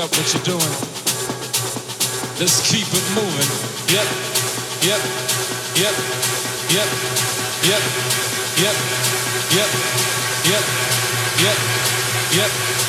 stop what you're doing. Let's keep it moving. Yep, yep, yep, yep, yep, yep, yep, yep, yep, yep. yep.